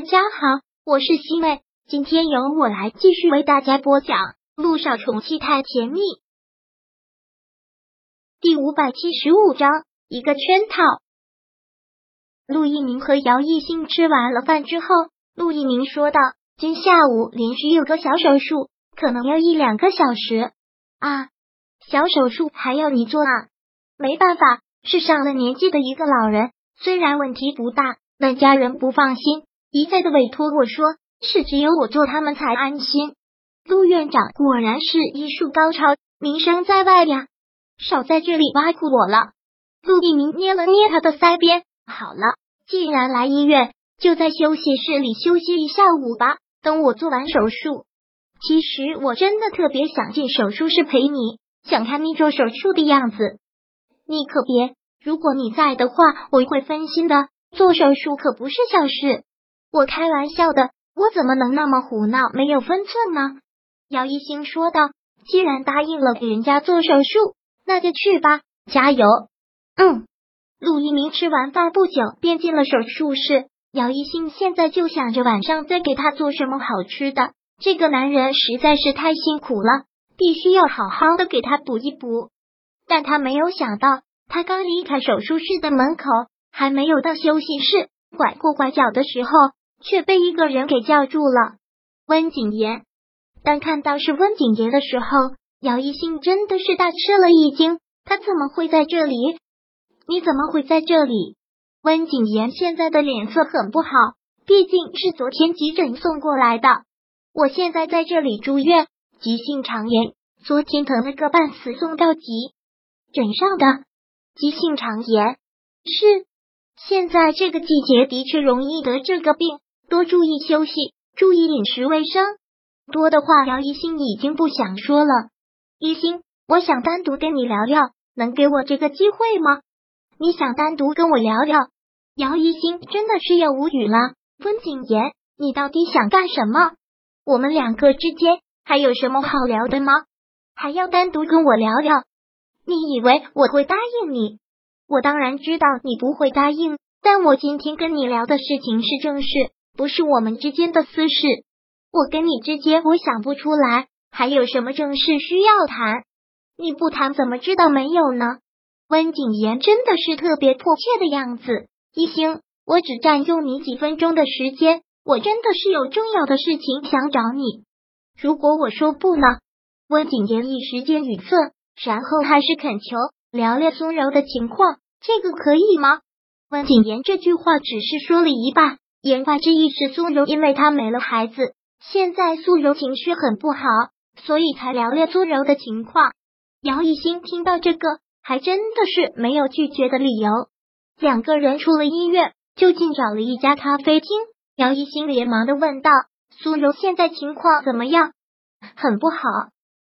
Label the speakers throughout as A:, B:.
A: 大家好，我是西妹，今天由我来继续为大家播讲《路上宠妻太甜蜜》第五百七十五章一个圈套。陆一鸣和姚艺兴吃完了饭之后，陆一鸣说道：“今下午连续有个小手术，可能要一两个小时啊。小手术还要你做啊？没办法，是上了年纪的一个老人，虽然问题不大，但家人不放心。”一再的委托我说，是只有我做，他们才安心。陆院长果然是医术高超，名声在外呀！少在这里挖苦我了。陆一鸣捏了捏他的腮边，好了，既然来医院，就在休息室里休息一下午吧。等我做完手术，其实我真的特别想进手术室陪你，想看你做手术的样子。你可别，如果你在的话，我会分心的。做手术可不是小事。我开玩笑的，我怎么能那么胡闹，没有分寸呢？姚一星说道：“既然答应了给人家做手术，那就去吧，加油。”嗯。陆一鸣吃完饭不久便进了手术室，姚一星现在就想着晚上再给他做什么好吃的。这个男人实在是太辛苦了，必须要好好的给他补一补。但他没有想到，他刚离开手术室的门口，还没有到休息室，拐过拐角的时候。却被一个人给叫住了，温景言。当看到是温景言的时候，姚一兴真的是大吃了一惊。他怎么会在这里？你怎么会在这里？温景言现在的脸色很不好，毕竟是昨天急诊送过来的。我现在在这里住院，急性肠炎，昨天疼了个半死，送到急诊上的。急性肠炎是现在这个季节的确容易得这个病。多注意休息，注意饮食卫生。多的话，姚一星已经不想说了。一星，我想单独跟你聊聊，能给我这个机会吗？你想单独跟我聊聊？姚一星真的是要无语了。温景言，你到底想干什么？我们两个之间还有什么好聊的吗？还要单独跟我聊聊？你以为我会答应你？我当然知道你不会答应，但我今天跟你聊的事情是正事。不是我们之间的私事，我跟你之间，我想不出来还有什么正事需要谈。你不谈怎么知道没有呢？温景言真的是特别迫切的样子。一星，我只占用你几分钟的时间，我真的是有重要的事情想找你。如果我说不呢？温景言一时间语塞，然后还是恳求聊聊苏柔的情况，这个可以吗？温景言这句话只是说了一半。言外之意是苏柔因为他没了孩子，现在苏柔情绪很不好，所以才聊聊苏柔的情况。姚一兴听到这个，还真的是没有拒绝的理由。两个人出了医院，就近找了一家咖啡厅。姚一兴连忙的问道：“苏柔现在情况怎么样？”“很不好。”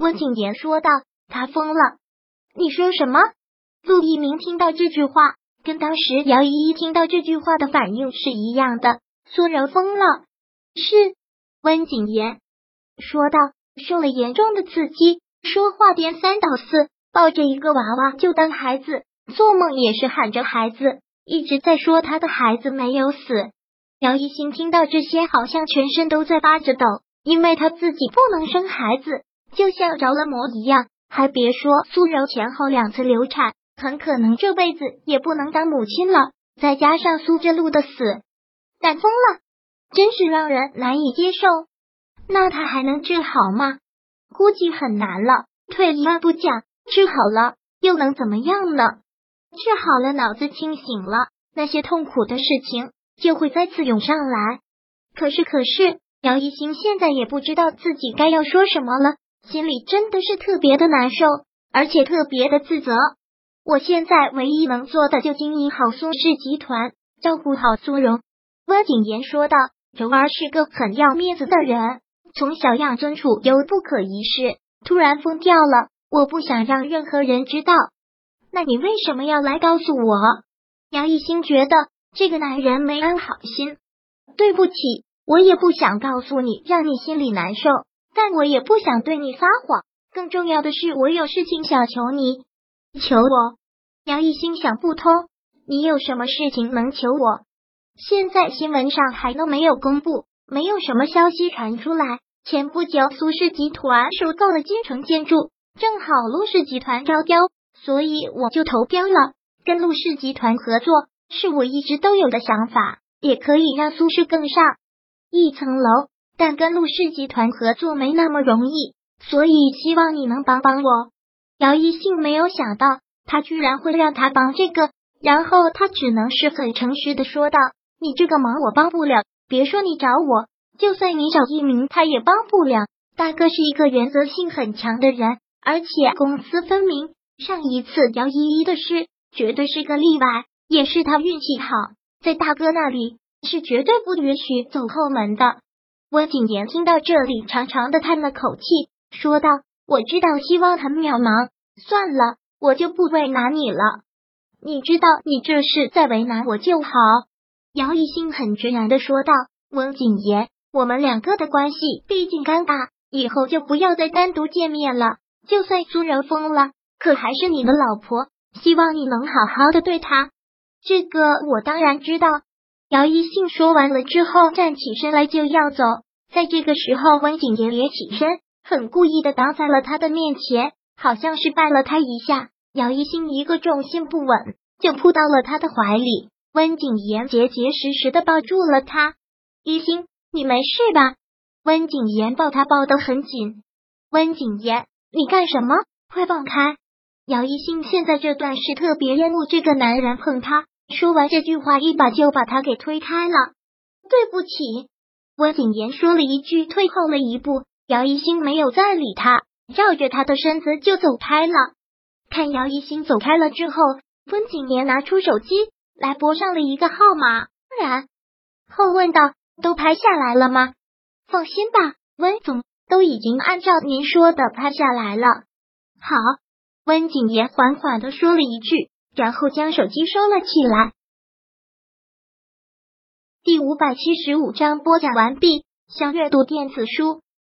A: 温景言说道，“他疯了。”“你说什么？”陆一鸣听到这句话。跟当时姚依依听到这句话的反应是一样的。苏柔疯了，是温景言说道，受了严重的刺激，说话颠三倒四，抱着一个娃娃就当孩子，做梦也是喊着孩子，一直在说他的孩子没有死。姚一新听到这些，好像全身都在发着抖，因为他自己不能生孩子，就像着了魔一样。还别说，苏柔前后两次流产。很可能这辈子也不能当母亲了，再加上苏之路的死，但疯了，真是让人难以接受。那他还能治好吗？估计很难了。退一万步讲，治好了又能怎么样呢？治好了，脑子清醒了，那些痛苦的事情就会再次涌上来。可是，可是，姚一星现在也不知道自己该要说什么了，心里真的是特别的难受，而且特别的自责。我现在唯一能做的就经营好苏氏集团，照顾好苏荣。温景言说道：“柔儿是个很要面子的人，从小养尊处优，不可一世。突然疯掉了，我不想让任何人知道。那你为什么要来告诉我？”杨一兴觉得这个男人没安好心。对不起，我也不想告诉你，让你心里难受。但我也不想对你撒谎。更重要的是，我有事情想求你。求我，杨一心想不通，你有什么事情能求我？现在新闻上还都没有公布，没有什么消息传出来。前不久，苏氏集团收购了金城建筑，正好陆氏集团招标，所以我就投标了，跟陆氏集团合作，是我一直都有的想法，也可以让苏氏更上一层楼。但跟陆氏集团合作没那么容易，所以希望你能帮帮我。姚一信没有想到他居然会让他帮这个，然后他只能是很诚实的说道：“你这个忙我帮不了，别说你找我，就算你找一鸣，他也帮不了。大哥是一个原则性很强的人，而且公私分明。上一次姚依依的事绝对是个例外，也是他运气好，在大哥那里是绝对不允许走后门的。”温景言听到这里，长长的叹了口气，说道：“我知道希望很渺茫，算了，我就不为难你了。你知道，你这是在为难我就好。”姚一兴很决然的说道：“温景言，我们两个的关系毕竟尴尬，以后就不要再单独见面了。就算苏柔疯了，可还是你的老婆，希望你能好好的对她。这个我当然知道。”姚一信说完了之后，站起身来就要走。在这个时候，温景言也起身，很故意的挡在了他的面前，好像是拜了他一下。姚一信一个重心不稳，就扑到了他的怀里。温景言结结实实的抱住了他。一心，你没事吧？温景言抱他抱得很紧。温景言，你干什么？快放开！姚一信现在这段是特别厌恶这个男人碰他。说完这句话，一把就把他给推开了。对不起，温景言说了一句，退后了一步。姚一星没有再理他，绕着他的身子就走开了。看姚一星走开了之后，温景言拿出手机来拨上了一个号码，然后问道：“都拍下来了吗？”放心吧，温总，都已经按照您说的拍下来了。好，温景言缓缓的说了一句。然后将手机收了起来。第五百七十五章播讲完毕。想阅读电子书，